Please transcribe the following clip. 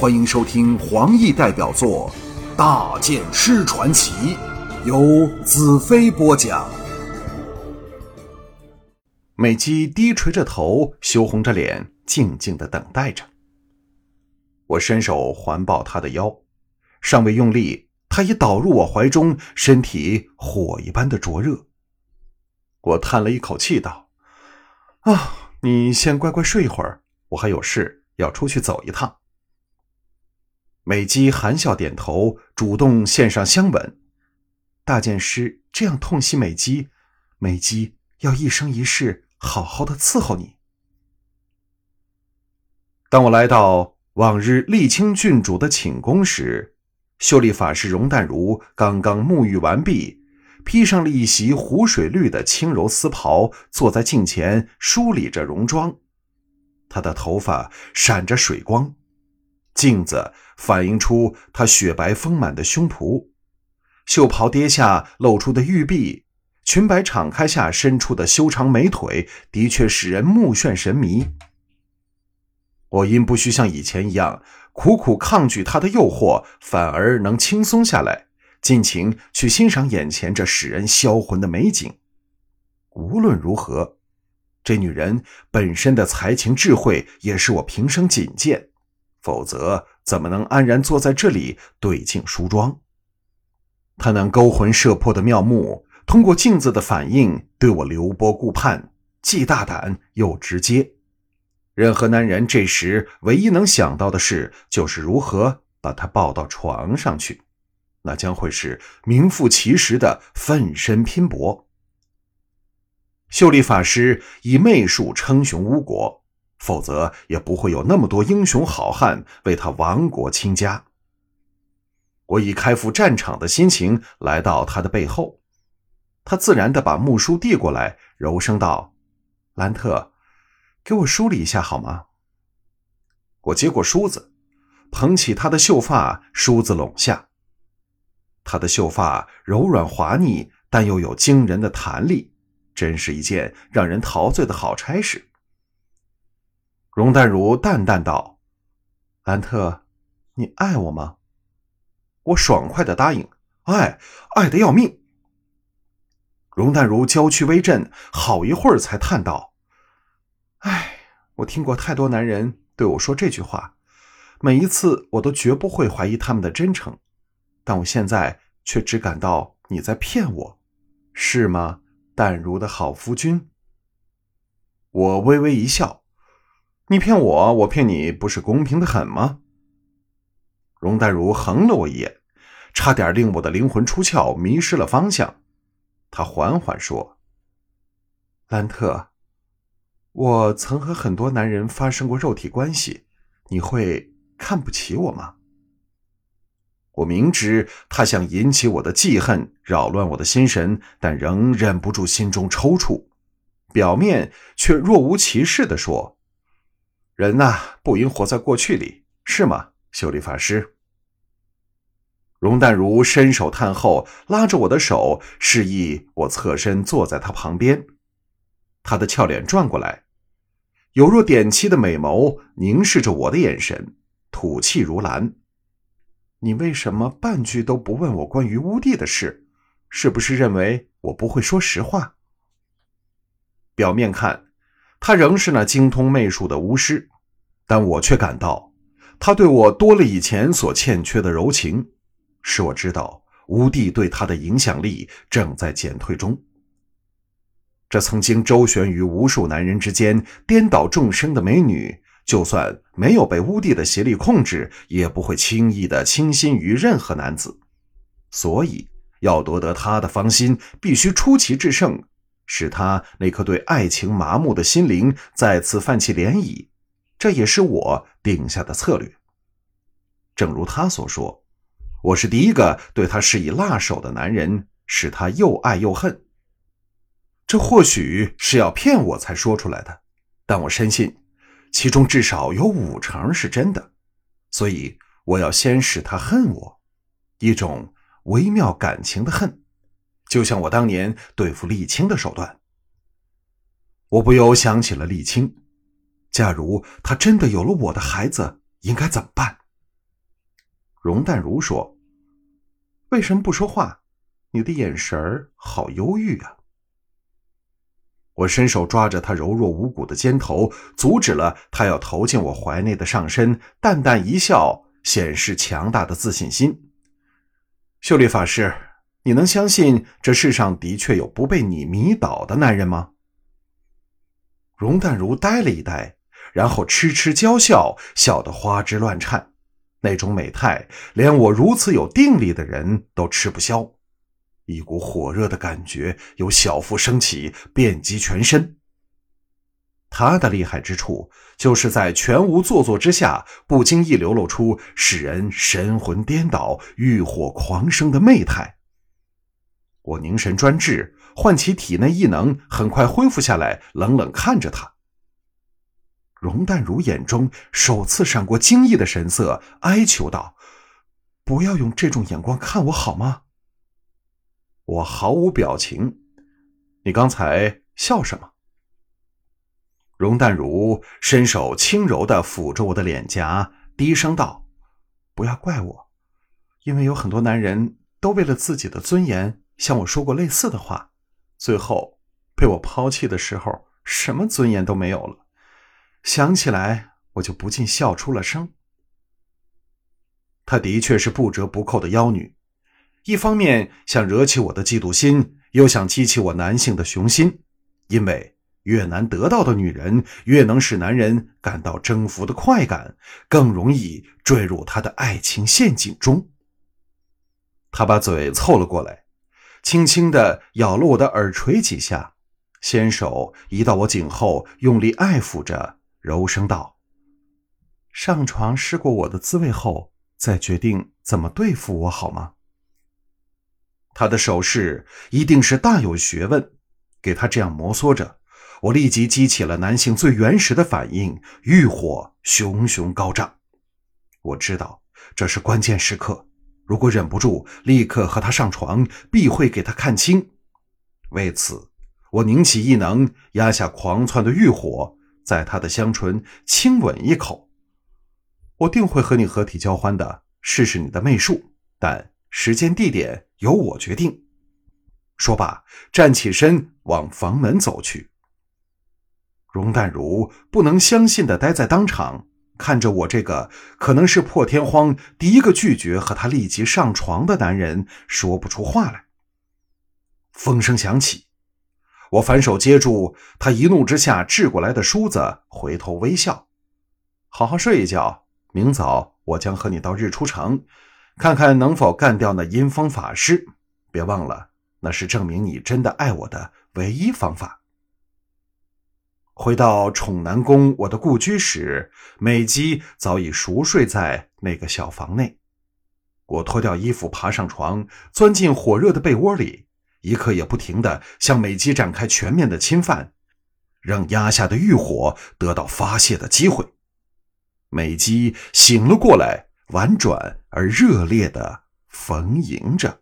欢迎收听黄奕代表作《大剑师传奇》，由子飞播讲。美姬低垂着头，羞红着脸，静静的等待着。我伸手环抱她的腰，尚未用力，她已倒入我怀中，身体火一般的灼热。我叹了一口气，道：“啊，你先乖乖睡一会儿，我还有事要出去走一趟。”美姬含笑点头，主动献上香吻。大剑师这样痛惜美姬，美姬要一生一世好好的伺候你。当我来到往日沥青郡主的寝宫时，秀丽法师容淡如刚刚沐浴完毕，披上了一袭湖水绿的轻柔丝袍，坐在镜前梳理着容妆。她的头发闪着水光。镜子反映出她雪白丰满的胸脯，袖袍跌下露出的玉臂，裙摆敞开下伸出的修长美腿，的确使人目眩神迷。我因不需像以前一样苦苦抗拒她的诱惑，反而能轻松下来，尽情去欣赏眼前这使人销魂的美景。无论如何，这女人本身的才情智慧也是我平生仅见。否则，怎么能安然坐在这里对镜梳妆？他那勾魂摄魄的妙目，通过镜子的反应，对我流波顾盼，既大胆又直接。任何男人这时唯一能想到的事，就是如何把她抱到床上去，那将会是名副其实的奋身拼搏。秀丽法师以媚术称雄吴国。否则也不会有那么多英雄好汉为他亡国倾家。我以开赴战场的心情来到他的背后，他自然的把木梳递过来，柔声道：“兰特，给我梳理一下好吗？”我接过梳子，捧起他的秀发，梳子拢下。他的秀发柔软滑腻，但又有惊人的弹力，真是一件让人陶醉的好差事。容淡如淡淡道：“兰特，你爱我吗？”我爽快的答应：“爱，爱的要命。”容淡如娇躯微震，好一会儿才叹道：“哎，我听过太多男人对我说这句话，每一次我都绝不会怀疑他们的真诚，但我现在却只感到你在骗我，是吗，淡如的好夫君？”我微微一笑。你骗我，我骗你，不是公平的很吗？容黛如横了我一眼，差点令我的灵魂出窍，迷失了方向。他缓缓说：“兰特，我曾和很多男人发生过肉体关系，你会看不起我吗？”我明知他想引起我的记恨，扰乱我的心神，但仍忍不住心中抽搐，表面却若无其事的说。人呐，不应活在过去里，是吗，修丽法师？容淡如伸手探后，拉着我的手，示意我侧身坐在他旁边。他的俏脸转过来，有若点漆的美眸凝视着我的眼神，吐气如兰。你为什么半句都不问我关于乌帝的事？是不是认为我不会说实话？表面看。他仍是那精通媚术的巫师，但我却感到他对我多了以前所欠缺的柔情，使我知道吴帝对他的影响力正在减退中。这曾经周旋于无数男人之间、颠倒众生的美女，就算没有被巫帝的邪力控制，也不会轻易的倾心于任何男子。所以，要夺得他的芳心，必须出奇制胜。使他那颗对爱情麻木的心灵再次泛起涟漪，这也是我定下的策略。正如他所说，我是第一个对他施以辣手的男人，使他又爱又恨。这或许是要骗我才说出来的，但我深信，其中至少有五成是真的。所以我要先使他恨我，一种微妙感情的恨。就像我当年对付沥青的手段，我不由想起了沥青。假如他真的有了我的孩子，应该怎么办？容淡如说：“为什么不说话？你的眼神儿好忧郁啊！”我伸手抓着他柔弱无骨的肩头，阻止了他要投进我怀内的上身，淡淡一笑，显示强大的自信心。秀丽法师，你能相信这世上的确有不被你迷倒的男人吗？容淡如呆了一呆，然后痴痴娇笑，笑得花枝乱颤，那种美态，连我如此有定力的人都吃不消。一股火热的感觉由小腹升起，遍及全身。他的厉害之处，就是在全无做作之下，不经意流露出使人神魂颠倒、欲火狂生的媚态。我凝神专志，唤起体内异能，很快恢复下来，冷冷看着他。容淡如眼中首次闪过惊异的神色，哀求道：“不要用这种眼光看我，好吗？”我毫无表情。你刚才笑什么？容淡如伸手轻柔的抚着我的脸颊，低声道：“不要怪我，因为有很多男人都为了自己的尊严。”向我说过类似的话，最后被我抛弃的时候，什么尊严都没有了。想起来，我就不禁笑出了声。她的确是不折不扣的妖女，一方面想惹起我的嫉妒心，又想激起我男性的雄心，因为越难得到的女人，越能使男人感到征服的快感，更容易坠入她的爱情陷阱中。她把嘴凑了过来。轻轻地咬了我的耳垂几下，纤手移到我颈后，用力爱抚着，柔声道：“上床试过我的滋味后，再决定怎么对付我，好吗？”他的手势一定是大有学问。给他这样摩挲着，我立即激起了男性最原始的反应，欲火熊熊高涨。我知道这是关键时刻。如果忍不住立刻和他上床，必会给他看清。为此，我凝起异能，压下狂窜的欲火，在他的香唇亲吻一口。我定会和你合体交欢的，试试你的媚术，但时间地点由我决定。说罢，站起身往房门走去。容淡如不能相信的呆在当场。看着我这个可能是破天荒第一个拒绝和他立即上床的男人，说不出话来。风声响起，我反手接住他一怒之下掷过来的梳子，回头微笑：“好好睡一觉，明早我将和你到日出城，看看能否干掉那阴风法师。别忘了，那是证明你真的爱我的唯一方法。”回到宠南宫，我的故居时，美姬早已熟睡在那个小房内。我脱掉衣服，爬上床，钻进火热的被窝里，一刻也不停地向美姬展开全面的侵犯，让压下的欲火得到发泄的机会。美姬醒了过来，婉转而热烈地逢迎着。